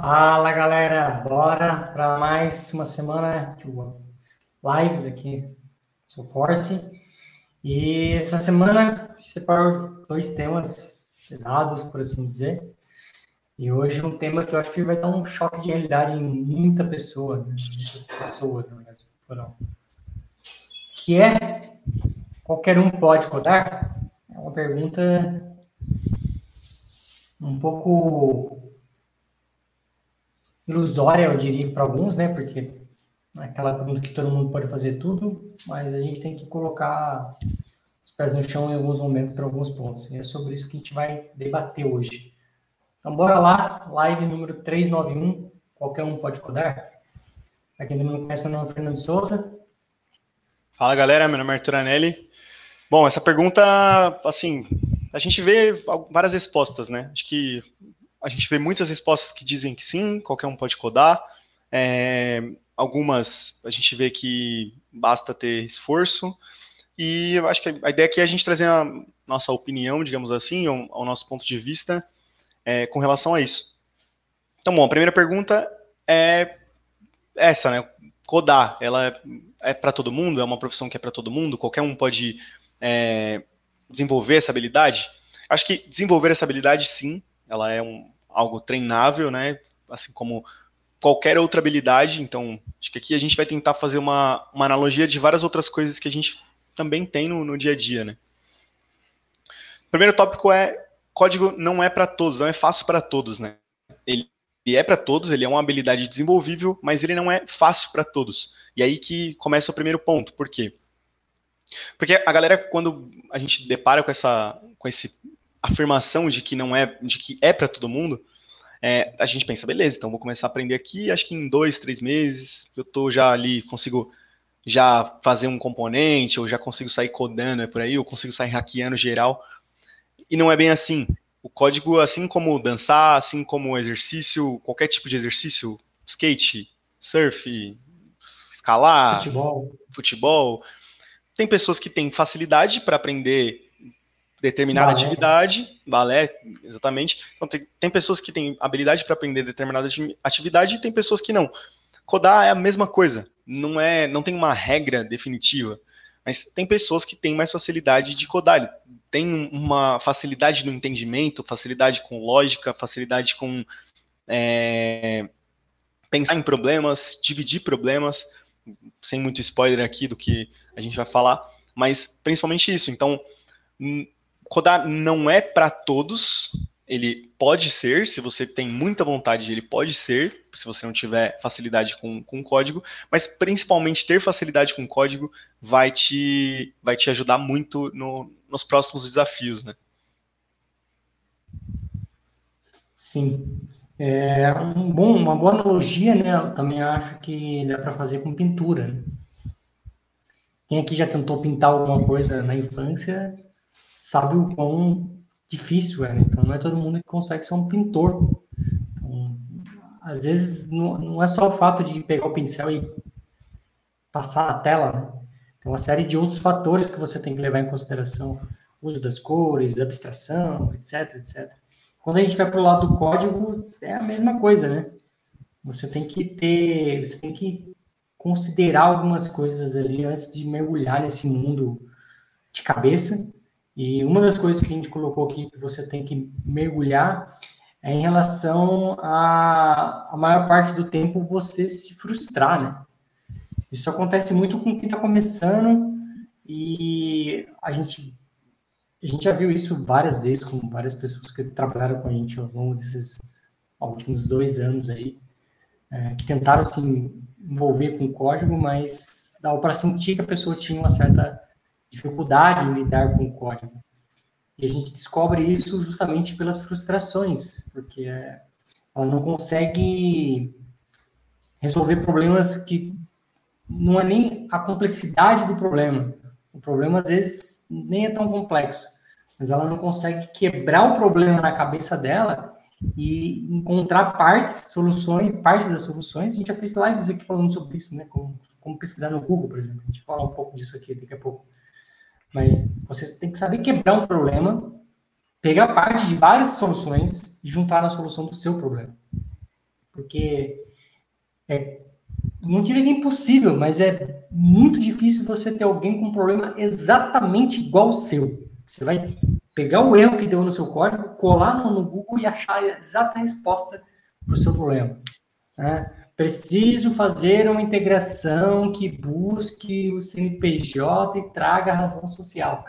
Fala galera, bora para mais uma semana de lives aqui, sou Force. E essa semana separou dois temas pesados, por assim dizer. E hoje um tema que eu acho que vai dar um choque de realidade em muita pessoa, né? muitas pessoas, na verdade, foram. Que é qualquer um pode codar? É uma pergunta um pouco ilusória, eu diria, para alguns, né? Porque é aquela pergunta que todo mundo pode fazer tudo, mas a gente tem que colocar os pés no chão em alguns momentos para alguns pontos. E é sobre isso que a gente vai debater hoje. Então, bora lá, live número 391, qualquer um pode codar. Para quem não conhece, meu nome é Fernando Souza. Fala, galera, meu nome é Arthur Anelli. Bom, essa pergunta, assim, a gente vê várias respostas, né? Acho que a gente vê muitas respostas que dizem que sim, qualquer um pode codar. É, algumas a gente vê que basta ter esforço. E eu acho que a ideia aqui é a gente trazer a nossa opinião, digamos assim, ao, ao nosso ponto de vista é, com relação a isso. Então, bom, a primeira pergunta é essa, né? Codar, ela é, é para todo mundo? É uma profissão que é para todo mundo? Qualquer um pode é, desenvolver essa habilidade? Acho que desenvolver essa habilidade, sim, ela é um, algo treinável, né? Assim como qualquer outra habilidade. Então, acho que aqui a gente vai tentar fazer uma, uma analogia de várias outras coisas que a gente também tem no, no dia a dia, né? Primeiro tópico é código não é para todos, não é fácil para todos, né? Ele é para todos, ele é uma habilidade desenvolvível, mas ele não é fácil para todos. E aí que começa o primeiro ponto. Por quê? Porque a galera, quando a gente depara com essa, com esse afirmação de que não é, de que é para todo mundo, é, a gente pensa, beleza, então vou começar a aprender aqui, acho que em dois, três meses eu tô já ali, consigo já fazer um componente, ou já consigo sair codando é por aí, ou consigo sair hackeando geral. E não é bem assim. O código, assim como dançar, assim como exercício, qualquer tipo de exercício, skate, surf, escalar, futebol, futebol tem pessoas que têm facilidade para aprender determinada balé. atividade, balé, exatamente. Então, tem, tem pessoas que têm habilidade para aprender determinada atividade e tem pessoas que não. Codar é a mesma coisa, não é, não tem uma regra definitiva, mas tem pessoas que têm mais facilidade de codar, tem uma facilidade no entendimento, facilidade com lógica, facilidade com é, pensar em problemas, dividir problemas, sem muito spoiler aqui do que a gente vai falar, mas principalmente isso. Então, Codar não é para todos, ele pode ser, se você tem muita vontade, ele pode ser, se você não tiver facilidade com, com código, mas principalmente ter facilidade com código vai te, vai te ajudar muito no, nos próximos desafios, né? Sim. É um bom, uma boa analogia, né? Eu também acho que dá para fazer com pintura. Né? Quem aqui já tentou pintar alguma coisa na infância sabe o quão difícil é, né? Então não é todo mundo que consegue ser um pintor. Então, às vezes não, não é só o fato de pegar o pincel e passar a tela, né? Tem uma série de outros fatores que você tem que levar em consideração. Uso das cores, abstração, etc, etc. Quando a gente vai para o lado do código, é a mesma coisa, né? Você tem que ter, você tem que considerar algumas coisas ali antes de mergulhar nesse mundo de cabeça e uma das coisas que a gente colocou aqui que você tem que mergulhar é em relação a a maior parte do tempo você se frustrar, né? Isso acontece muito com quem está começando e a gente a gente já viu isso várias vezes com várias pessoas que trabalharam com a gente ao longo desses últimos dois anos aí, é, que tentaram se envolver com o código, mas dava para sentir que a pessoa tinha uma certa dificuldade em lidar com o código. E a gente descobre isso justamente pelas frustrações, porque é, ela não consegue resolver problemas que não é nem a complexidade do problema. O problema, às vezes, nem é tão complexo, mas ela não consegue quebrar o problema na cabeça dela e encontrar partes, soluções, partes das soluções. A gente já fez lives aqui falando sobre isso, né? Como, como pesquisar no Google, por exemplo. A gente fala um pouco disso aqui daqui a pouco. Mas você tem que saber quebrar um problema, pegar parte de várias soluções e juntar na solução do seu problema. Porque é, não diria que é impossível, mas é muito difícil você ter alguém com um problema exatamente igual ao seu. Você vai pegar o erro que deu no seu código, colar no, Google e achar a exata resposta para o seu problema. Né? Preciso fazer uma integração que busque o CNPJ e traga a razão social.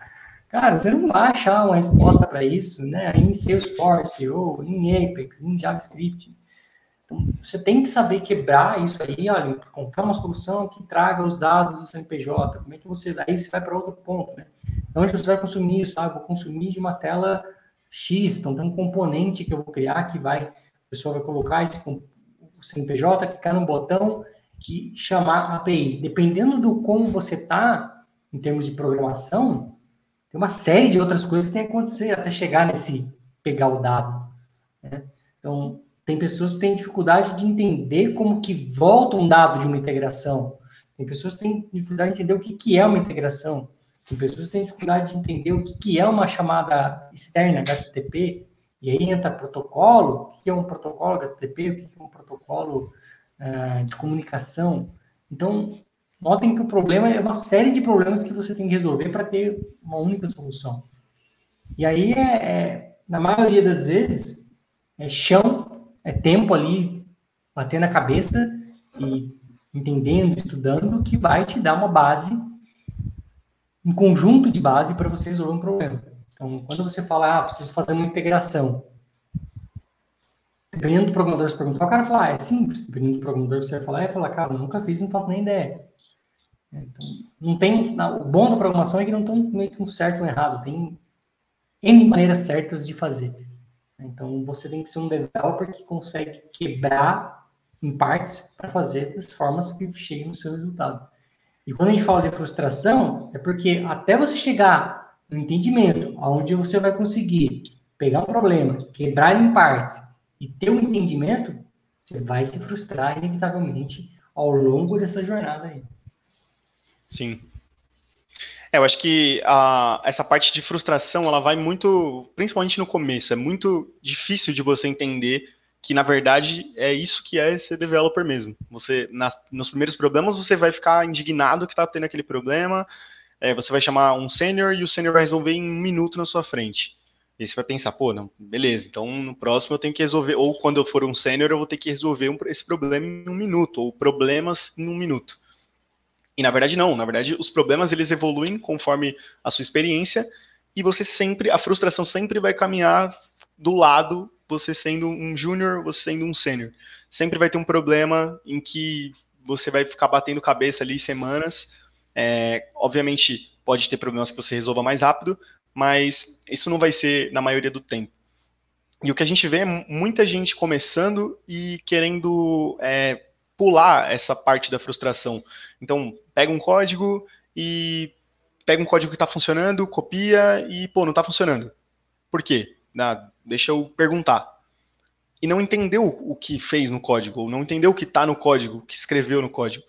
Cara, você não vai achar uma resposta para isso né, em Salesforce ou em Apex, em JavaScript. Então, você tem que saber quebrar isso aí, olha, comprar uma solução que traga os dados do CNPJ. Como é que você. Aí você vai para outro ponto, né? Então, onde você vai consumir isso? Ah, vou consumir de uma tela X, então tem um componente que eu vou criar que vai. A pessoa vai colocar esse o CNPJ, clicar no botão e chamar a API. Dependendo do como você está, em termos de programação, tem uma série de outras coisas que tem que acontecer até chegar nesse pegar o dado. Né? Então, tem pessoas que têm dificuldade de entender como que volta um dado de uma integração. Tem pessoas que têm dificuldade de entender o que, que é uma integração. Tem pessoas que têm dificuldade de entender o que, que é uma chamada externa HTTP. E aí entra protocolo. O que é um protocolo HTTP? O que é um protocolo uh, de comunicação? Então, notem que o problema é uma série de problemas que você tem que resolver para ter uma única solução. E aí, é, é, na maioria das vezes, é chão, é tempo ali, batendo a cabeça e entendendo, estudando, que vai te dar uma base, um conjunto de base para você resolver um problema. Então, quando você fala, ah, preciso fazer uma integração, dependendo do programador que você perguntar, o cara fala, ah, é simples. Dependendo do programador você vai falar, é falar, cara, nunca fiz, não faço nem ideia. Então, não tem. O bom da programação é que não tem meio que um certo ou um errado, tem N maneiras certas de fazer. Então, você tem que ser um developer que consegue quebrar em partes para fazer das formas que cheguem no seu resultado. E quando a gente fala de frustração, é porque até você chegar no entendimento, onde você vai conseguir pegar um problema, quebrar ele em partes e ter um entendimento, você vai se frustrar inevitavelmente ao longo dessa jornada aí. Sim. É, eu acho que a, essa parte de frustração, ela vai muito, principalmente no começo, é muito difícil de você entender que, na verdade, é isso que é ser developer mesmo. Você, nas, nos primeiros problemas, você vai ficar indignado que está tendo aquele problema, é, você vai chamar um sênior e o sênior vai resolver em um minuto na sua frente. E você vai pensar, pô, não, beleza, então no próximo eu tenho que resolver, ou quando eu for um sênior, eu vou ter que resolver um, esse problema em um minuto, ou problemas em um minuto. E na verdade não, na verdade os problemas eles evoluem conforme a sua experiência e você sempre, a frustração sempre vai caminhar do lado, você sendo um júnior, você sendo um sênior. Sempre vai ter um problema em que você vai ficar batendo cabeça ali semanas. É, obviamente pode ter problemas que você resolva mais rápido, mas isso não vai ser na maioria do tempo. E o que a gente vê é muita gente começando e querendo é, pular essa parte da frustração. Então, pega um código e pega um código que está funcionando, copia e, pô, não está funcionando. Por quê? Ah, deixa eu perguntar. E não entendeu o que fez no código, ou não entendeu o que está no código, que escreveu no código.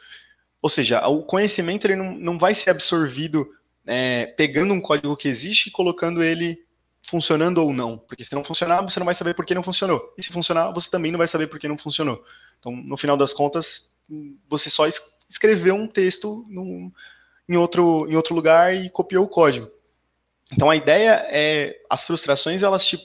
Ou seja, o conhecimento ele não, não vai ser absorvido é, pegando um código que existe e colocando ele funcionando ou não. Porque se não funcionar, você não vai saber por que não funcionou. E se funcionar, você também não vai saber por que não funcionou. Então, no final das contas, você só escreveu um texto num, em, outro, em outro lugar e copiou o código. Então, a ideia é, as frustrações, elas te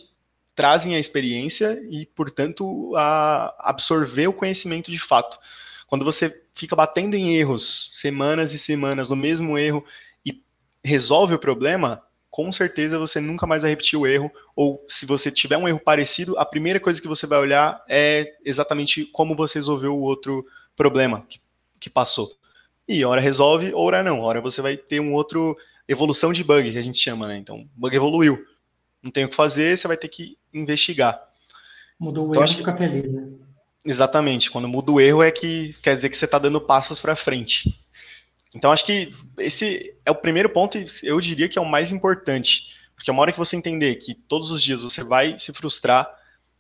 trazem a experiência e, portanto, a absorver o conhecimento de fato. Quando você fica batendo em erros, semanas e semanas no mesmo erro e resolve o problema, com certeza você nunca mais vai repetir o erro, ou se você tiver um erro parecido, a primeira coisa que você vai olhar é exatamente como você resolveu o outro problema que, que passou. E hora resolve, hora não. Hora você vai ter um outro evolução de bug, que a gente chama, né? Então, o bug evoluiu. Não tem o que fazer, você vai ter que investigar. Mudou o então, erro, fica que... feliz, né? Exatamente. Quando muda o erro é que quer dizer que você está dando passos para frente. Então, acho que esse é o primeiro ponto, e eu diria que é o mais importante. Porque uma hora que você entender que todos os dias você vai se frustrar,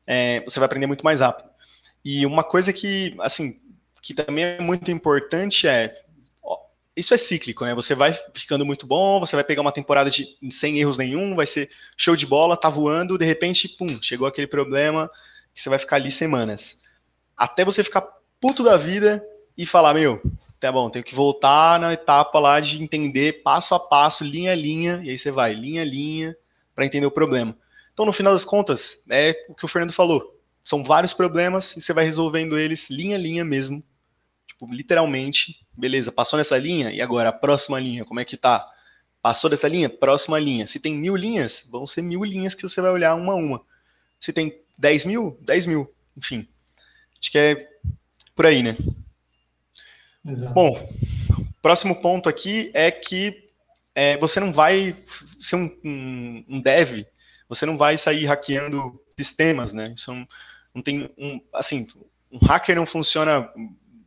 é, você vai aprender muito mais rápido. E uma coisa que, assim, que também é muito importante é isso é cíclico, né? Você vai ficando muito bom, você vai pegar uma temporada de sem erros nenhum, vai ser show de bola, tá voando, de repente, pum, chegou aquele problema que você vai ficar ali semanas. Até você ficar puto da vida e falar, meu, tá bom, tenho que voltar na etapa lá de entender passo a passo, linha a linha, e aí você vai, linha a linha, para entender o problema. Então, no final das contas, é o que o Fernando falou. São vários problemas e você vai resolvendo eles linha a linha mesmo. Tipo, literalmente, beleza, passou nessa linha, e agora a próxima linha, como é que tá? Passou dessa linha? Próxima linha. Se tem mil linhas, vão ser mil linhas que você vai olhar uma a uma. Se tem dez mil, dez mil. Enfim. Acho que é por aí, né? Exato. Bom, próximo ponto aqui é que é, você não vai ser um, um, um, dev, você não vai sair hackeando sistemas, né? Isso não, não tem um, assim, um hacker não funciona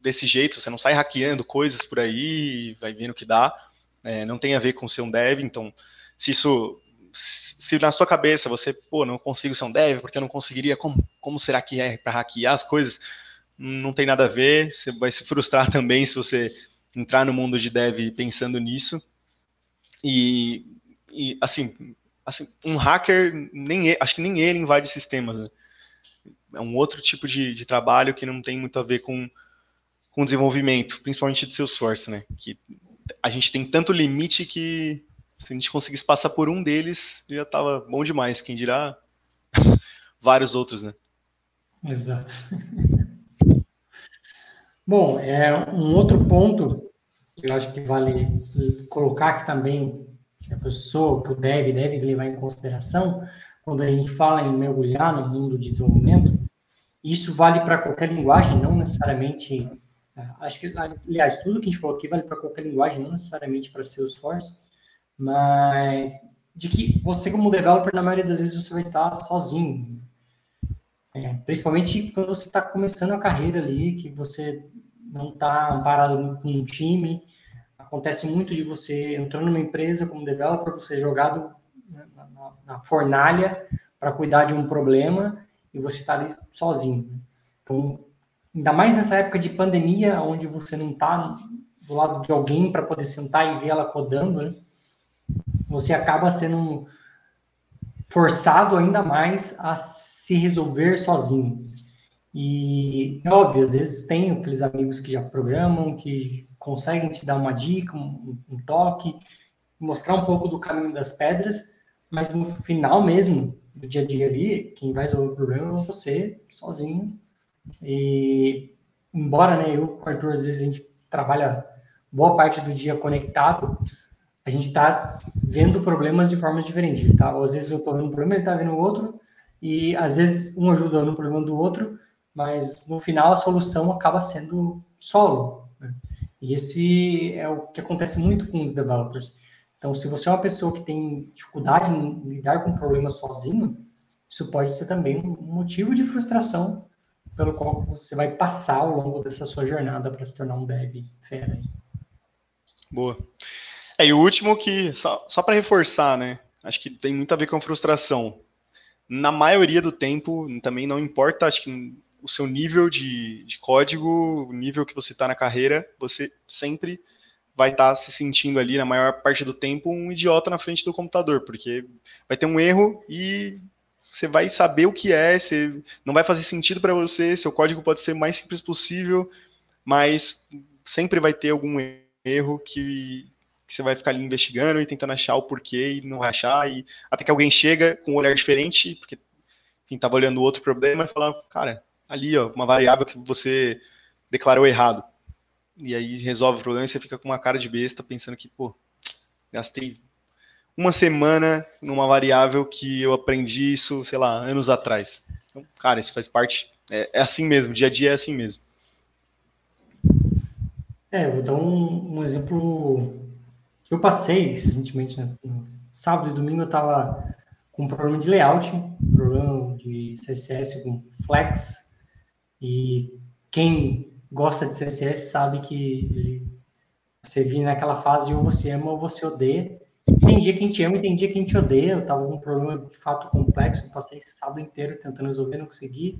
desse jeito, você não sai hackeando coisas por aí, vai vendo o que dá, é, não tem a ver com ser um dev, então, se isso, se na sua cabeça você, pô, não consigo ser um dev, porque eu não conseguiria, como, como será que é para hackear as coisas? Não tem nada a ver, você vai se frustrar também se você entrar no mundo de dev pensando nisso, e, e assim, assim, um hacker, nem acho que nem ele invade sistemas, né? É um outro tipo de, de trabalho que não tem muito a ver com com desenvolvimento, principalmente de Salesforce, né? Que a gente tem tanto limite que se a gente conseguisse passar por um deles, já estava bom demais, quem dirá vários outros, né? Exato. bom, é um outro ponto que eu acho que vale colocar aqui também, que a pessoa, que o dev deve levar em consideração, quando a gente fala em mergulhar no mundo de desenvolvimento, isso vale para qualquer linguagem, não necessariamente é, acho que, aliás, tudo que a gente falou aqui vale para qualquer linguagem, não necessariamente para Salesforce, mas de que você, como developer, na maioria das vezes você vai estar sozinho. É, principalmente quando você está começando a carreira ali, que você não está parado com um time. Acontece muito de você entrando numa empresa como developer, você é jogado na, na, na fornalha para cuidar de um problema e você está ali sozinho. Então, ainda mais nessa época de pandemia, onde você não está do lado de alguém para poder sentar e ver ela codando, né? Você acaba sendo forçado ainda mais a se resolver sozinho. E é óbvio, às vezes tem aqueles amigos que já programam, que conseguem te dar uma dica, um, um toque, mostrar um pouco do caminho das pedras, mas no final mesmo, do dia a dia ali, quem vai resolver o problema é você, sozinho, e embora né, eu com o Arthur, às vezes a gente trabalha boa parte do dia conectado, a gente está vendo problemas de formas diferentes. Tá? Às vezes eu estou vendo um problema, ele está vendo outro, e às vezes um ajuda no problema do outro, mas no final a solução acaba sendo solo. Né? E esse é o que acontece muito com os developers. Então, se você é uma pessoa que tem dificuldade em lidar com problemas sozinho, isso pode ser também um motivo de frustração pelo qual você vai passar ao longo dessa sua jornada para se tornar um dev fera. Boa. É, e o último que, só, só para reforçar, né? Acho que tem muito a ver com frustração. Na maioria do tempo, também não importa, acho que o seu nível de, de código, o nível que você está na carreira, você sempre vai estar tá se sentindo ali, na maior parte do tempo, um idiota na frente do computador, porque vai ter um erro e você vai saber o que é, você, não vai fazer sentido para você, seu código pode ser o mais simples possível, mas sempre vai ter algum erro que, que você vai ficar ali investigando e tentando achar o porquê e não vai achar, e até que alguém chega com um olhar diferente, porque quem estava olhando outro problema e fala, cara, ali, ó, uma variável que você declarou errado. E aí resolve o problema e você fica com uma cara de besta pensando que, pô, gastei uma semana numa variável que eu aprendi isso, sei lá, anos atrás. Então, cara, isso faz parte. É, é assim mesmo, dia a dia é assim mesmo. É, vou dar um, um exemplo eu passei recentemente, né, assim, sábado e domingo eu estava com um problema de layout, problema de CSS com Flex, e quem gosta de CSS sabe que você vive naquela fase ou você ama ou você odeia, tem dia que a gente ama e tem dia que a gente odeia. Eu tava com um problema de fato complexo, passei sábado inteiro tentando resolver, não consegui.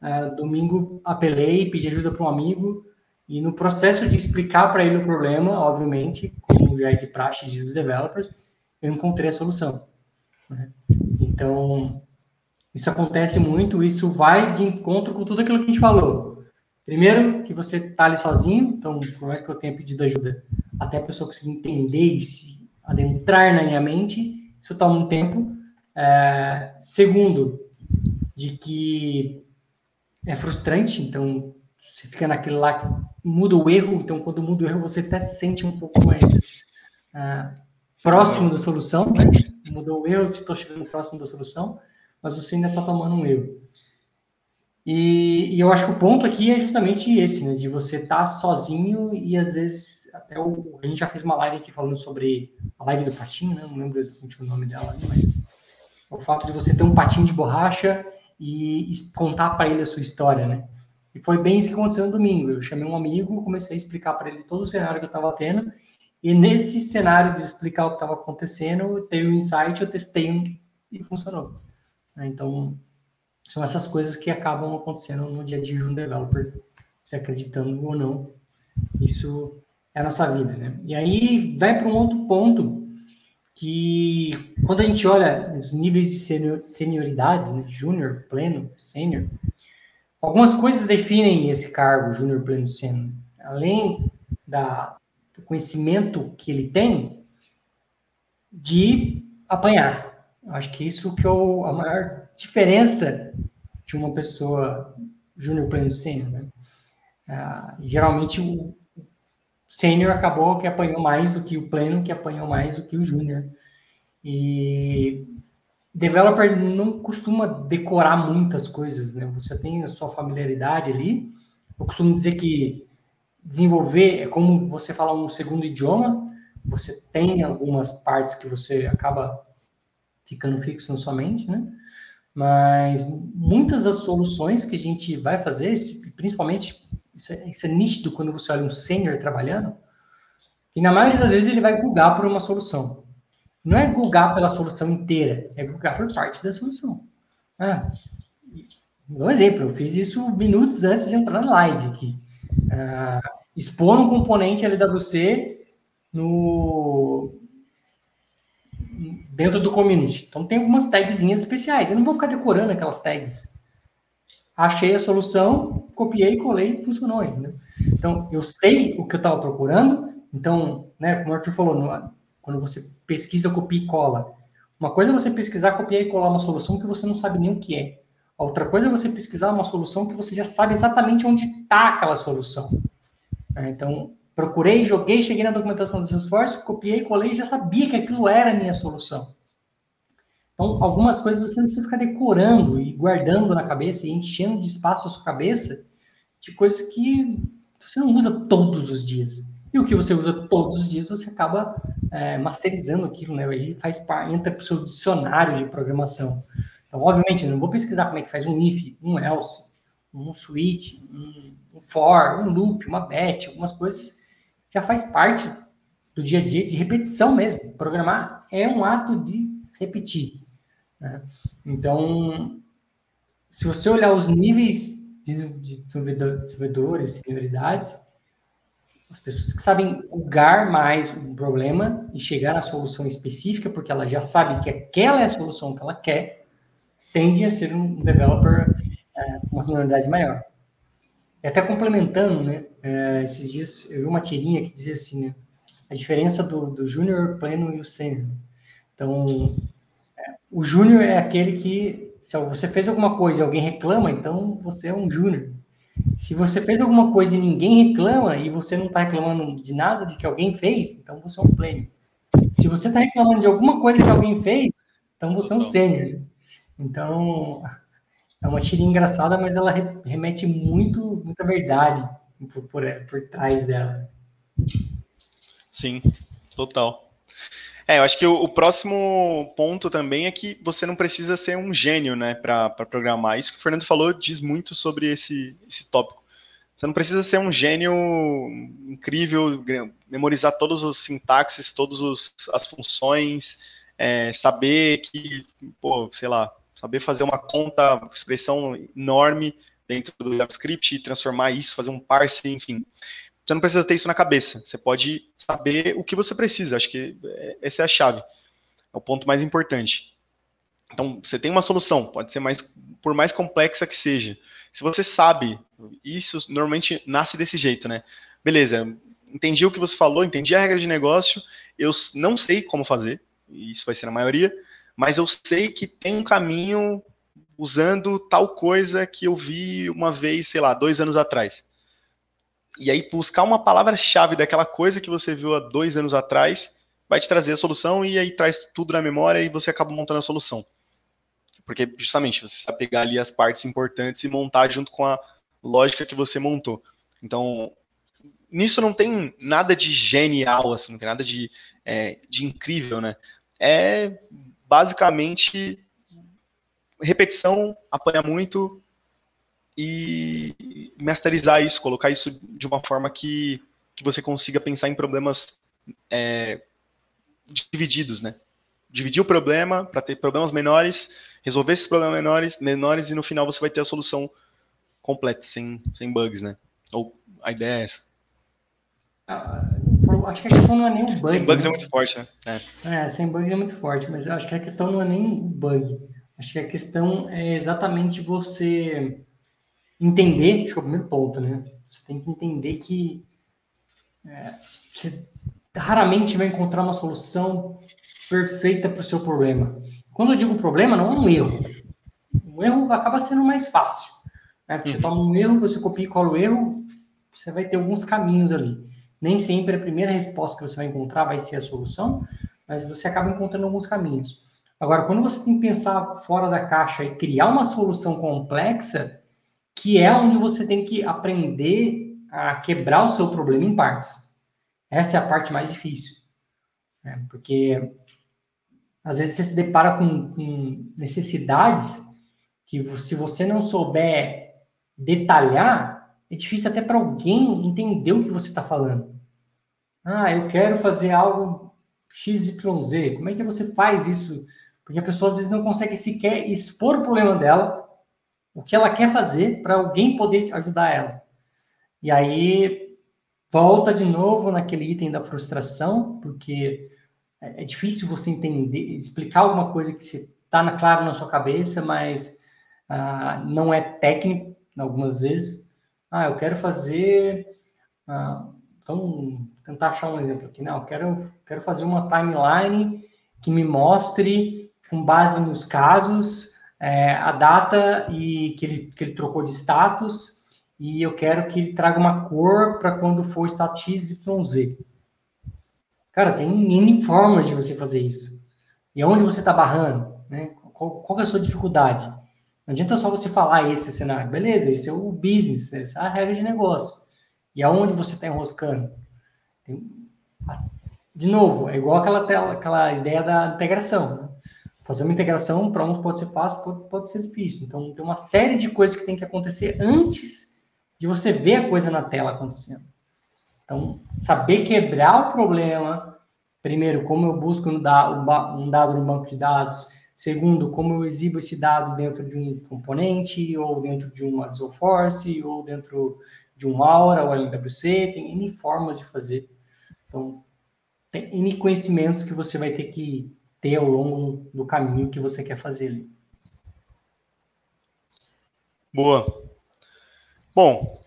Uh, domingo apelei, pedi ajuda para um amigo e no processo de explicar para ele o problema, obviamente, como já é de praxe dos developers, eu encontrei a solução. Né? Então, isso acontece muito, isso vai de encontro com tudo aquilo que a gente falou. Primeiro, que você está ali sozinho, então, por mais que eu tenha pedido ajuda, até a pessoa conseguir entender e se adentrar na minha mente, isso toma um tempo. É, segundo, de que é frustrante, então você fica naquele lá que muda o erro, então quando muda o erro você até se sente um pouco mais uh, próximo da solução, né? Mudou o erro, estou chegando próximo da solução, mas você ainda está tomando um erro. E, e, eu acho que o ponto aqui é justamente esse, né? De você estar tá sozinho e às vezes até o, a gente já fez uma live aqui falando sobre a live do patinho, né? Não lembro exatamente o nome dela, mas o fato de você ter um patinho de borracha e contar para ele a sua história, né? E foi bem isso que aconteceu no domingo. Eu chamei um amigo, comecei a explicar para ele todo o cenário que eu estava tendo, e nesse cenário de explicar o que estava acontecendo, teve um insight, eu testei e funcionou. Né? Então, são essas coisas que acabam acontecendo no dia a dia de um developer, se acreditando ou não. Isso é a nossa vida, né? E aí vai para um outro ponto que quando a gente olha os níveis de senior, senioridades, né, júnior, pleno, sênior, algumas coisas definem esse cargo, júnior, pleno, sênior. Além da, do conhecimento que ele tem de apanhar. Acho que isso que é o, a maior diferença de uma pessoa júnior, pleno, sênior, né? Ah, geralmente o, sênior acabou que apanhou mais do que o pleno, que apanhou mais do que o júnior. E developer não costuma decorar muitas coisas, né? Você tem a sua familiaridade ali. Eu costumo dizer que desenvolver é como você falar um segundo idioma. Você tem algumas partes que você acaba ficando fixo na sua mente, né? Mas muitas das soluções que a gente vai fazer, principalmente isso é, isso é nítido quando você olha um sênior trabalhando, que na maioria das vezes ele vai googar por uma solução. Não é googar pela solução inteira, é googar por parte da solução. Ah, um exemplo, eu fiz isso minutos antes de entrar na live aqui. Ah, expor um componente LWC no dentro do community. Então tem algumas tagzinhas especiais. Eu não vou ficar decorando aquelas tags achei a solução, copiei, colei, funcionou. Entendeu? Então, eu sei o que eu estava procurando, então, né, como o Arthur falou, no, quando você pesquisa, copia e cola, uma coisa é você pesquisar, copiar e colar uma solução que você não sabe nem o que é. Outra coisa é você pesquisar uma solução que você já sabe exatamente onde está aquela solução. É, então, procurei, joguei, cheguei na documentação do Salesforce, copiei, colei e já sabia que aquilo era a minha solução. Então, algumas coisas você não precisa ficar decorando e guardando na cabeça e enchendo de espaço a sua cabeça de coisas que você não usa todos os dias. E o que você usa todos os dias, você acaba é, masterizando aquilo, né? Aí faz entra para o seu dicionário de programação. Então, obviamente, eu não vou pesquisar como é que faz um if, um else, um switch, um, um for, um loop, uma batch, algumas coisas já faz parte do dia a dia de repetição mesmo. Programar é um ato de repetir. Né? Então, se você olhar os níveis de desenvolvedores, senioridades, as pessoas que sabem julgar mais um problema e chegar na solução específica, porque ela já sabe que aquela é a solução que ela quer, tende a ser um developer é, com uma senioridade maior. E até complementando, né, é, esses dias eu vi uma tirinha que dizia assim, né, a diferença do, do júnior, pleno e o sênior. Então, o júnior é aquele que, se você fez alguma coisa e alguém reclama, então você é um júnior. Se você fez alguma coisa e ninguém reclama, e você não está reclamando de nada de que alguém fez, então você é um pleno. Se você está reclamando de alguma coisa que alguém fez, então você é um sênior. Então, é uma tira engraçada, mas ela remete muito, muita verdade por, por, por trás dela. Sim, total. É, eu acho que o, o, próximo ponto também é que você não precisa ser um gênio, né, para programar. Isso que o Fernando falou diz muito sobre esse, esse tópico. Você não precisa ser um gênio incrível, memorizar todos os sintaxes, todas as funções, é, saber que, pô, sei lá, saber fazer uma conta, expressão enorme dentro do JavaScript transformar isso, fazer um parse, enfim. Você não precisa ter isso na cabeça. Você pode saber o que você precisa. Acho que é, essa é a chave. É o ponto mais importante. Então, você tem uma solução, pode ser mais por mais complexa que seja. Se você sabe, isso normalmente nasce desse jeito, né? Beleza, entendi o que você falou, entendi a regra de negócio, eu não sei como fazer, isso vai ser na maioria, mas eu sei que tem um caminho usando tal coisa que eu vi uma vez, sei lá, dois anos atrás. E aí buscar uma palavra-chave daquela coisa que você viu há dois anos atrás vai te trazer a solução e aí traz tudo na memória e você acaba montando a solução. Porque justamente você sabe pegar ali as partes importantes e montar junto com a lógica que você montou. Então, nisso não tem nada de genial, assim, não tem nada de, é, de incrível, né? É basicamente repetição, apanhar muito e masterizar isso, colocar isso de uma forma que, que você consiga pensar em problemas é, divididos, né? Dividir o problema para ter problemas menores, resolver esses problemas menores, menores e no final você vai ter a solução completa, sem, sem bugs, né? Ou a ideia é essa. Ah, acho que a questão não é nem o bug. Sem bugs né? é muito forte, né? É. é, sem bugs é muito forte, mas eu acho que a questão não é nem bug. Acho que a questão é exatamente você entender, acho que é o primeiro ponto, né? Você tem que entender que é, você raramente vai encontrar uma solução perfeita para o seu problema. Quando eu digo problema, não é um erro. Um erro acaba sendo mais fácil. Né? Porque você uhum. toma um erro, você copia e cola o erro, você vai ter alguns caminhos ali. Nem sempre a primeira resposta que você vai encontrar vai ser a solução, mas você acaba encontrando alguns caminhos. Agora, quando você tem que pensar fora da caixa e criar uma solução complexa, que é onde você tem que aprender a quebrar o seu problema em partes. Essa é a parte mais difícil. Né? Porque às vezes você se depara com, com necessidades que se você não souber detalhar, é difícil até para alguém entender o que você está falando. Ah, eu quero fazer algo XYZ. Como é que você faz isso? Porque a pessoa às vezes não consegue sequer expor o problema dela, o que ela quer fazer, para alguém poder ajudar ela. E aí volta de novo naquele item da frustração, porque é, é difícil você entender, explicar alguma coisa que está claro na sua cabeça, mas ah, não é técnico algumas vezes. Ah, eu quero fazer. Ah, então, tentar achar um exemplo aqui. Não, eu quero, quero fazer uma timeline que me mostre, com base nos casos, é, a data e que ele, que ele trocou de status, e eu quero que ele traga uma cor para quando for status XYZ. Cara, tem N formas de você fazer isso. E onde você está barrando? Né? Qual, qual é a sua dificuldade? Não adianta só você falar esse cenário. Beleza, esse é o business, essa é a regra de negócio. E aonde você está enroscando? De novo, é igual aquela, tela, aquela ideia da integração. Né? Fazer uma integração para uns pode ser fácil, pode, pode ser difícil. Então, tem uma série de coisas que tem que acontecer antes de você ver a coisa na tela acontecendo. Então, saber quebrar o problema, primeiro, como eu busco um dado no banco de dados, segundo, como eu exibo esse dado dentro de um componente, ou dentro de uma Force, ou dentro de um Aura, ou LWC, tem N formas de fazer. Então, tem N conhecimentos que você vai ter que ter ao longo do caminho que você quer fazer ali. Boa. Bom,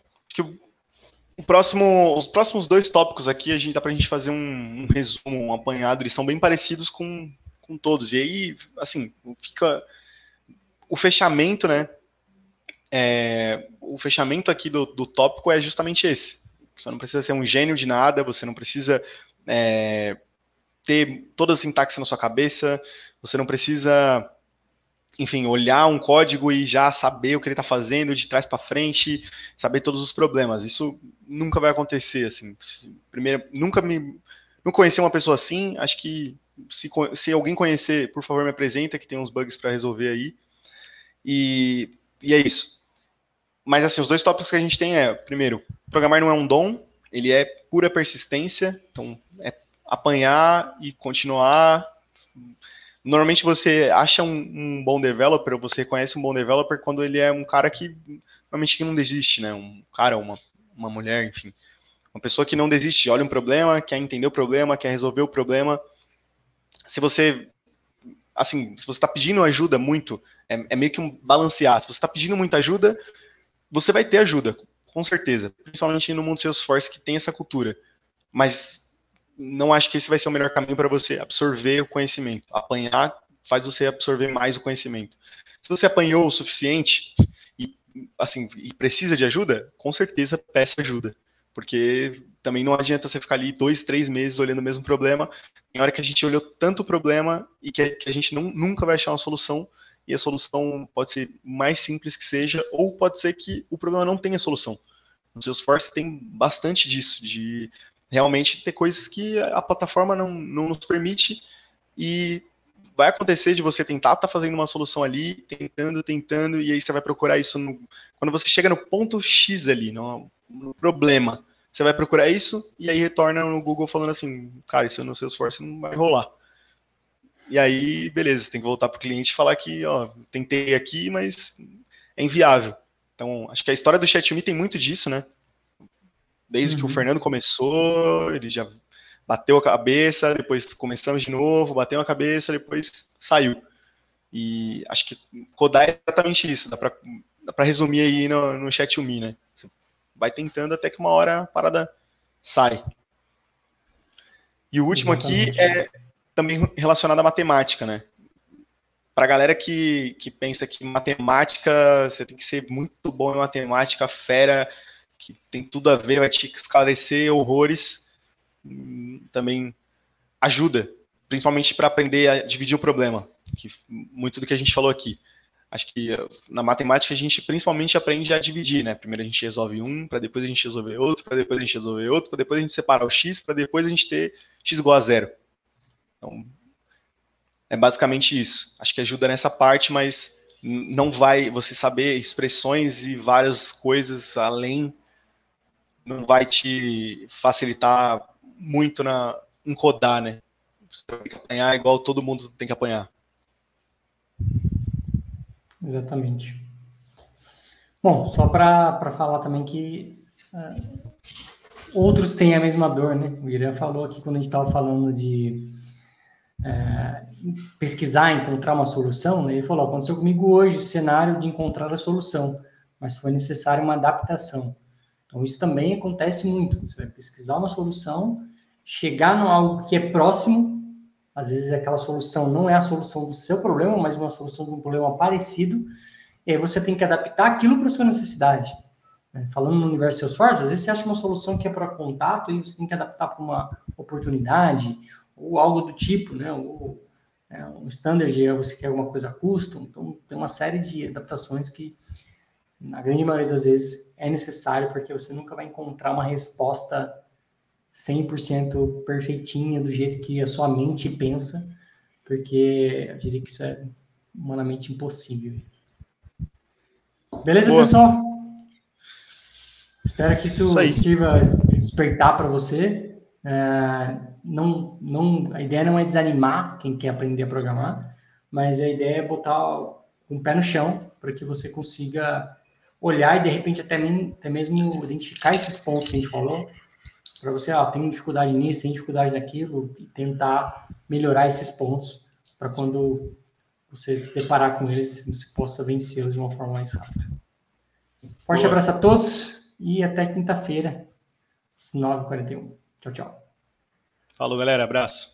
o próximo, os próximos dois tópicos aqui, a gente dá para a gente fazer um, um, resumo, um apanhado, eles são bem parecidos com, com todos. E aí, assim, fica o fechamento, né? É, o fechamento aqui do, do tópico é justamente esse. Você não precisa ser um gênio de nada, você não precisa é, ter toda a sintaxe na sua cabeça, você não precisa, enfim, olhar um código e já saber o que ele está fazendo de trás para frente, saber todos os problemas. Isso nunca vai acontecer, assim. Primeiro, nunca me, não conheci uma pessoa assim. Acho que se, se alguém conhecer, por favor, me apresenta, que tem uns bugs para resolver aí. E, e é isso. Mas assim, os dois tópicos que a gente tem é, primeiro, programar não é um dom, ele é pura persistência, então é apanhar e continuar. Normalmente você acha um, um, bom developer, você conhece um bom developer quando ele é um cara que normalmente que não desiste, né? Um cara, uma, uma mulher, enfim. Uma pessoa que não desiste, olha um problema, quer entender o problema, quer resolver o problema. Se você assim, se você está pedindo ajuda muito, é, é, meio que um balancear. Se você está pedindo muita ajuda, você vai ter ajuda, com certeza. Principalmente no mundo Salesforce que tem essa cultura. Mas não acho que esse vai ser o melhor caminho para você absorver o conhecimento. Apanhar faz você absorver mais o conhecimento. Se você apanhou o suficiente e assim e precisa de ajuda, com certeza peça ajuda, porque também não adianta você ficar ali dois, três meses olhando o mesmo problema. Tem hora que a gente olhou tanto o problema e que, que a gente não, nunca vai achar uma solução e a solução pode ser mais simples que seja ou pode ser que o problema não tenha solução. No Salesforce tem bastante disso, de realmente ter coisas que a plataforma não, não nos permite e vai acontecer de você tentar estar tá fazendo uma solução ali, tentando, tentando, e aí você vai procurar isso no, quando você chega no ponto X ali, no, no, problema, você vai procurar isso e aí retorna no Google falando assim, cara, isso no Salesforce não vai rolar. E aí, beleza, você tem que voltar para o cliente e falar que, ó, tentei aqui, mas é inviável. Então, acho que a história do ChatMe tem muito disso, né? Desde uhum. que o uhum. Fernando começou, ele já bateu a cabeça, depois começamos de novo, bateu a cabeça, depois saiu. E acho que codar é exatamente isso, dá para resumir aí no, no chat UMI, né? Você vai tentando até que uma hora a parada sai. E o último exatamente. aqui é também relacionado à matemática, né? Para a galera que, que pensa que matemática, você tem que ser muito bom em matemática, fera, que tem tudo a ver, vai te esclarecer horrores também ajuda, principalmente para aprender a dividir o problema, que muito do que a gente falou aqui. Acho que na matemática a gente principalmente aprende a dividir, né? Primeiro a gente resolve um, para depois a gente resolver outro, para depois a gente resolver outro, para depois a gente separar o x, para depois a gente ter x igual a zero. Então, é basicamente isso. Acho que ajuda nessa parte, mas não vai você saber expressões e várias coisas além não vai te facilitar muito na, em codar, né? Você tem que apanhar igual todo mundo tem que apanhar. Exatamente. Bom, só para falar também que uh, outros têm a mesma dor, né? O Irã falou aqui quando a gente estava falando de uh, pesquisar, encontrar uma solução, né? ele falou: aconteceu comigo hoje cenário de encontrar a solução, mas foi necessário uma adaptação. Então, isso também acontece muito. Você vai pesquisar uma solução, chegar no algo que é próximo, às vezes aquela solução não é a solução do seu problema, mas uma solução de um problema parecido, e aí você tem que adaptar aquilo para a sua necessidade. Né? Falando no universo Salesforce, às vezes você acha uma solução que é para contato e você tem que adaptar para uma oportunidade ou algo do tipo, né? Ou, é, um standard, você quer alguma coisa custom, então tem uma série de adaptações que na grande maioria das vezes é necessário, porque você nunca vai encontrar uma resposta 100% perfeitinha, do jeito que a sua mente pensa, porque eu diria que isso é humanamente impossível. Beleza, Boa. pessoal? Espero que isso, isso sirva de despertar para você. É, não, não, a ideia não é desanimar quem quer aprender a programar, mas a ideia é botar o um pé no chão para que você consiga olhar e de repente até, até mesmo identificar esses pontos que a gente falou, para você, ó, tem dificuldade nisso, tem dificuldade naquilo, e tentar melhorar esses pontos para quando você se deparar com eles, você possa vencê-los de uma forma mais rápida. Forte Boa. abraço a todos e até quinta-feira, às 9h41. Tchau, tchau. Falou, galera. Abraço.